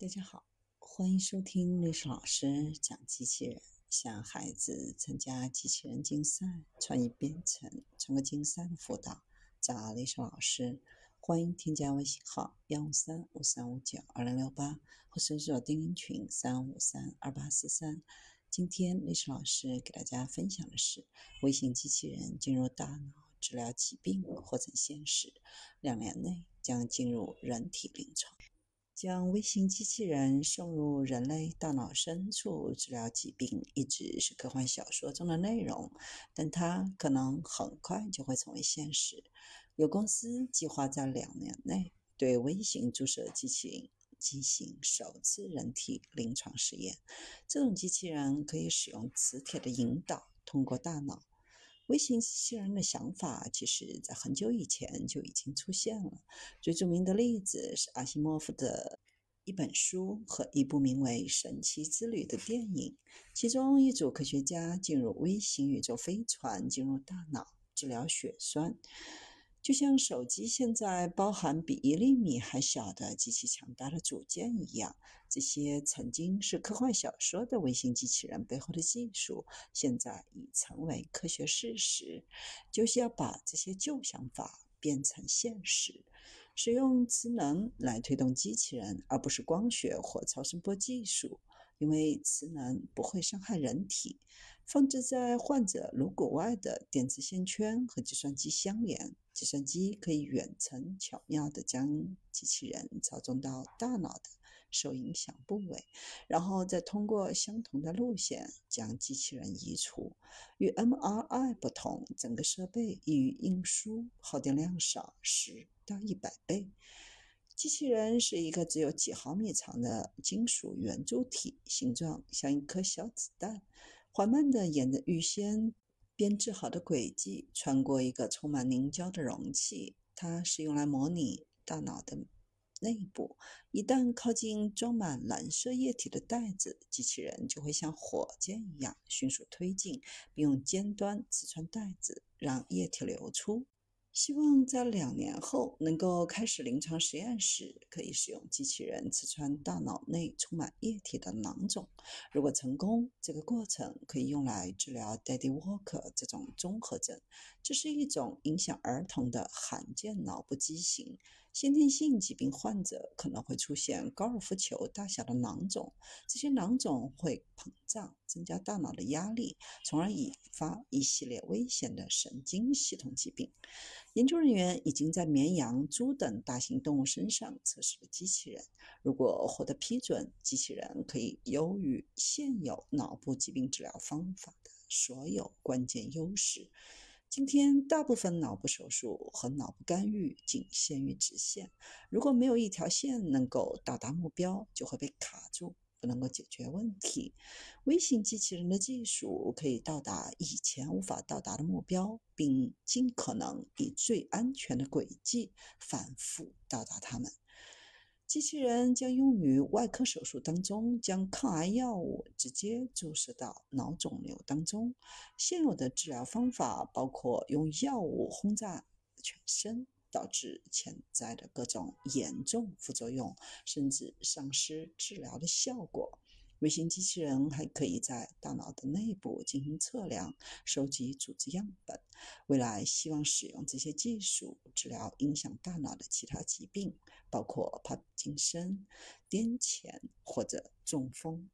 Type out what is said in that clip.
大家好，欢迎收听历史老师讲机器人。向孩子参加机器人竞赛、创意编程、创客竞赛的辅导，找历史老师。欢迎添加微信号幺五三五三五九二零六八，或搜索钉钉群三五三二八四三。今天历史老师给大家分享的是：微型机器人进入大脑治疗疾病或成现实，两年内将进入人体临床。将微型机器人送入人类大脑深处治疗疾病，一直是科幻小说中的内容，但它可能很快就会成为现实。有公司计划在两年内对微型注射机器人进行首次人体临床试验。这种机器人可以使用磁铁的引导，通过大脑。微型机器人的想法，其实在很久以前就已经出现了。最著名的例子是阿西莫夫的一本书和一部名为《神奇之旅》的电影，其中一组科学家进入微型宇宙飞船，进入大脑治疗血栓。就像手机现在包含比一厘米还小的极其强大的组件一样，这些曾经是科幻小说的微型机器人背后的技术，现在已成为科学事实。就是要把这些旧想法变成现实，使用磁能来推动机器人，而不是光学或超声波技术。因为磁能不会伤害人体，放置在患者颅骨外的电子线圈和计算机相连，计算机可以远程巧妙地将机器人操纵到大脑的受影响部位，然后再通过相同的路线将机器人移除。与 MRI 不同，整个设备易于运输，耗电量少十到一百倍。机器人是一个只有几毫米长的金属圆柱体，形状像一颗小子弹，缓慢地沿着预先编制好的轨迹穿过一个充满凝胶的容器。它是用来模拟大脑的内部。一旦靠近装满蓝色液体的袋子，机器人就会像火箭一样迅速推进，并用尖端刺穿袋子，让液体流出。希望在两年后能够开始临床实验时，可以使用机器人刺穿大脑内充满液体的囊肿。如果成功，这个过程可以用来治疗 Daddy Walker 这种综合症。这是一种影响儿童的罕见脑部畸形。先天性疾病患者可能会出现高尔夫球大小的囊肿，这些囊肿会膨胀，增加大脑的压力，从而引发一系列危险的神经系统疾病。研究人员已经在绵羊、猪等大型动物身上测试了机器人。如果获得批准，机器人可以优于现有脑部疾病治疗方法的所有关键优势。今天，大部分脑部手术和脑部干预仅限于直线。如果没有一条线能够到达目标，就会被卡住，不能够解决问题。微型机器人的技术可以到达以前无法到达的目标，并尽可能以最安全的轨迹反复到达它们。机器人将用于外科手术当中，将抗癌药物直接注射到脑肿瘤当中。现有的治疗方法包括用药物轰炸全身，导致潜在的各种严重副作用，甚至丧失治疗的效果。微型机器人还可以在大脑的内部进行测量、收集组织样本。未来希望使用这些技术治疗影响大脑的其他疾病，包括帕金森、癫痫或者中风。